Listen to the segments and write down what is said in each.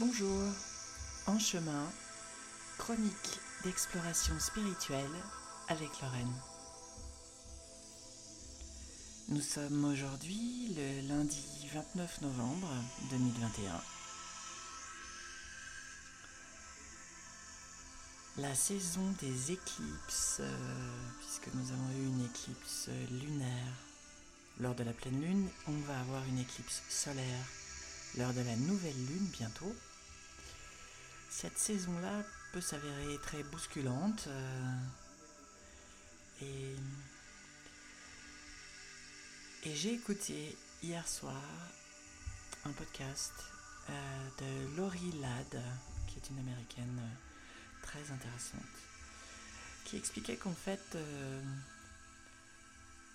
Bonjour, en chemin, chronique d'exploration spirituelle avec Lorraine. Nous sommes aujourd'hui le lundi 29 novembre 2021. La saison des éclipses, euh, puisque nous avons eu une éclipse lunaire lors de la pleine lune, on va avoir une éclipse solaire lors de la nouvelle lune bientôt. Cette saison-là peut s'avérer très bousculante euh, et, et j'ai écouté hier soir un podcast euh, de Laurie Ladd, qui est une américaine euh, très intéressante, qui expliquait qu'en fait,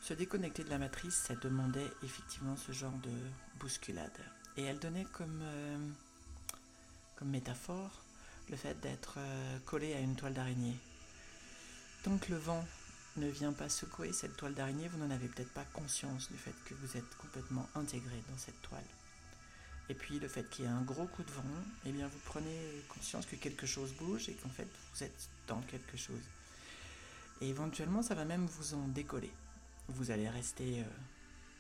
se déconnecter de la matrice, ça demandait effectivement ce genre de bousculade. Et elle donnait comme, euh, comme métaphore le fait d'être euh, collé à une toile d'araignée. Tant que le vent ne vient pas secouer cette toile d'araignée, vous n'en avez peut-être pas conscience du fait que vous êtes complètement intégré dans cette toile. Et puis le fait qu'il y ait un gros coup de vent, eh bien vous prenez conscience que quelque chose bouge et qu'en fait vous êtes dans quelque chose. Et éventuellement ça va même vous en décoller. Vous allez rester euh,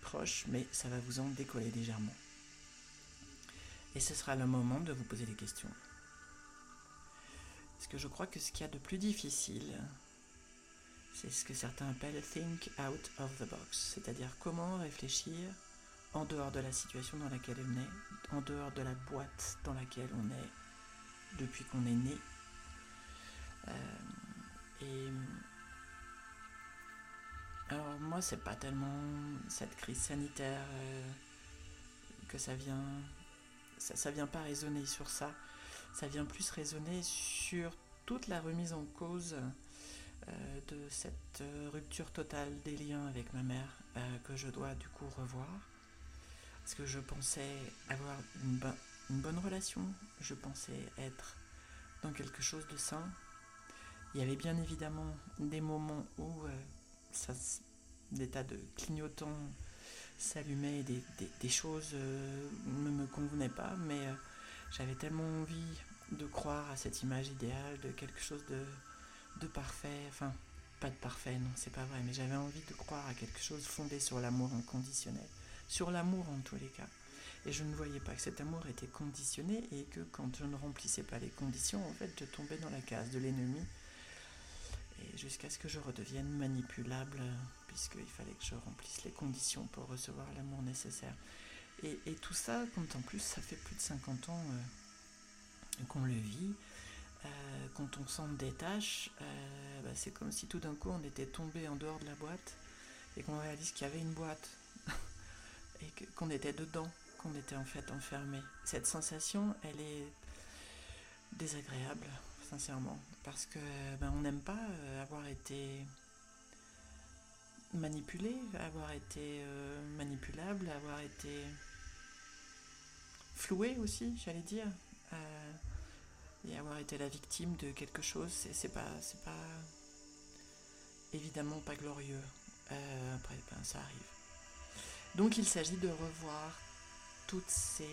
proche, mais ça va vous en décoller légèrement. Et ce sera le moment de vous poser des questions. Parce que je crois que ce qu'il y a de plus difficile, c'est ce que certains appellent think out of the box, c'est-à-dire comment réfléchir en dehors de la situation dans laquelle on est, en dehors de la boîte dans laquelle on est depuis qu'on est né. Euh, et alors moi, c'est pas tellement cette crise sanitaire euh, que ça vient ça, ne vient pas résonner sur ça, ça vient plus résonner sur toute la remise en cause euh, de cette euh, rupture totale des liens avec ma mère euh, que je dois du coup revoir. Parce que je pensais avoir une, une bonne relation, je pensais être dans quelque chose de sain. Il y avait bien évidemment des moments où ça, des tas de clignotants s'allumait des, des, choses euh, ne me convenaient pas, mais euh, j'avais tellement envie de croire à cette image idéale de quelque chose de, parfait, enfin pas de parfait, non c'est pas vrai, mais j'avais envie de croire à quelque chose fondé sur l'amour inconditionnel, sur l'amour en tous les cas. Et je ne voyais pas que cet amour était conditionné et que quand je ne remplissais pas les conditions, en fait, je tombais dans la case de l'ennemi jusqu'à ce que je redevienne manipulable, puisqu'il fallait que je remplisse les conditions pour recevoir l'amour nécessaire. Et, tout ça, quand en plus ça fait plus de 50 ans euh, qu'on le vit, euh, quand on s'en détache, euh, bah, c'est comme si tout d'un coup on était tombé en dehors de la boîte et qu'on réalise qu'il y avait une boîte et qu'on était dedans, qu'on était en fait enfermé. Cette sensation, elle est désagréable sincèrement, parce que ben, on n'aime pas avoir été manipulé, avoir été euh, manipulable, avoir été floué aussi, j'allais dire, euh, et avoir été la victime de quelque chose, c'est pas, c'est pas évidemment pas glorieux. après, ben, ça arrive. Donc il s'agit de revoir toutes ces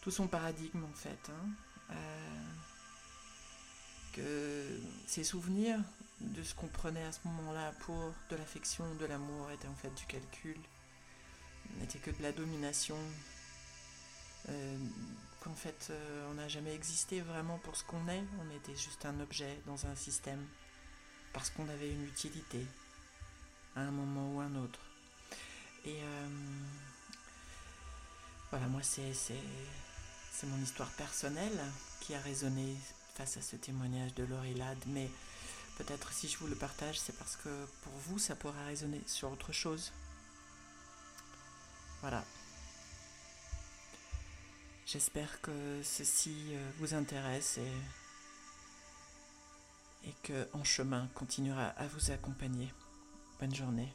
tout son paradigme en fait. Hein. Euh, que ces souvenirs de ce qu'on prenait à ce moment-là pour de l'affection, de l'amour, étaient en fait du calcul, n'étaient que de la domination, euh, qu'en fait euh, on n'a jamais existé vraiment pour ce qu'on est, on était juste un objet dans un système, parce qu'on avait une utilité à un moment ou un autre. Et voilà, moi c'est c'est mon histoire personnelle qui a résonné face à ce témoignage de Laurie Ladd, mais peut-être si je vous le partage, c'est parce que pour vous, ça pourra résonner sur autre chose. Voilà. J'espère que ceci euh, vous intéresse et, et que En Chemin continuera à vous accompagner. Bonne journée.